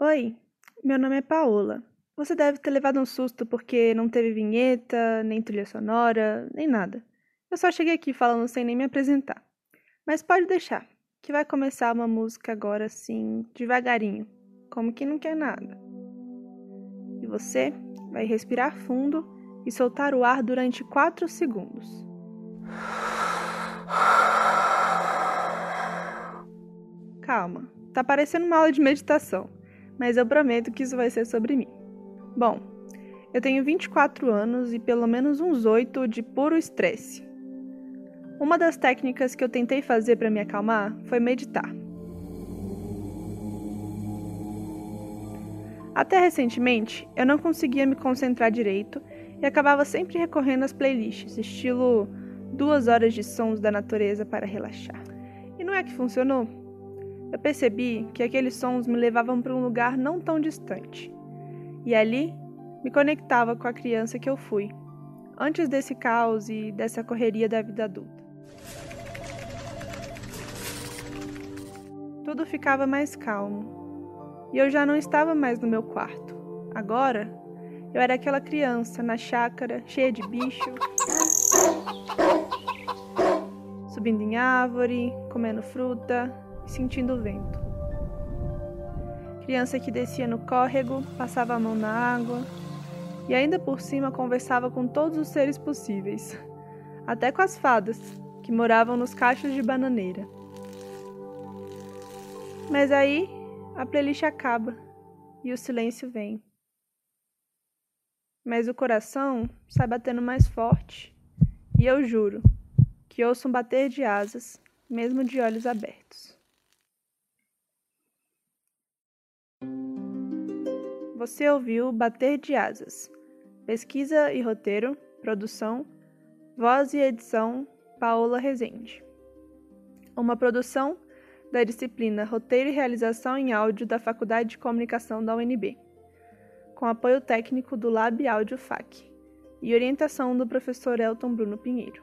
Oi, meu nome é Paola. Você deve ter levado um susto porque não teve vinheta, nem trilha sonora, nem nada. Eu só cheguei aqui falando sem nem me apresentar. Mas pode deixar, que vai começar uma música agora assim, devagarinho, como que não quer nada. E você vai respirar fundo e soltar o ar durante 4 segundos. Calma, tá parecendo uma aula de meditação, mas eu prometo que isso vai ser sobre mim. Bom, eu tenho 24 anos e pelo menos uns 8 de puro estresse. Uma das técnicas que eu tentei fazer para me acalmar foi meditar. Até recentemente, eu não conseguia me concentrar direito e acabava sempre recorrendo às playlists, estilo duas horas de sons da natureza para relaxar. E não é que funcionou? Eu percebi que aqueles sons me levavam para um lugar não tão distante. E ali me conectava com a criança que eu fui, antes desse caos e dessa correria da vida adulta. Tudo ficava mais calmo. E eu já não estava mais no meu quarto. Agora, eu era aquela criança na chácara, cheia de bicho, subindo em árvore, comendo fruta sentindo o vento. Criança que descia no córrego, passava a mão na água e ainda por cima conversava com todos os seres possíveis, até com as fadas que moravam nos cachos de bananeira. Mas aí a playlist acaba e o silêncio vem. Mas o coração sai batendo mais forte, e eu juro que ouço um bater de asas, mesmo de olhos abertos. Você ouviu Bater de Asas. Pesquisa e roteiro, produção, voz e edição, Paola Rezende. Uma produção da disciplina Roteiro e Realização em Áudio da Faculdade de Comunicação da UNB, com apoio técnico do Lab Áudio FAC e orientação do professor Elton Bruno Pinheiro.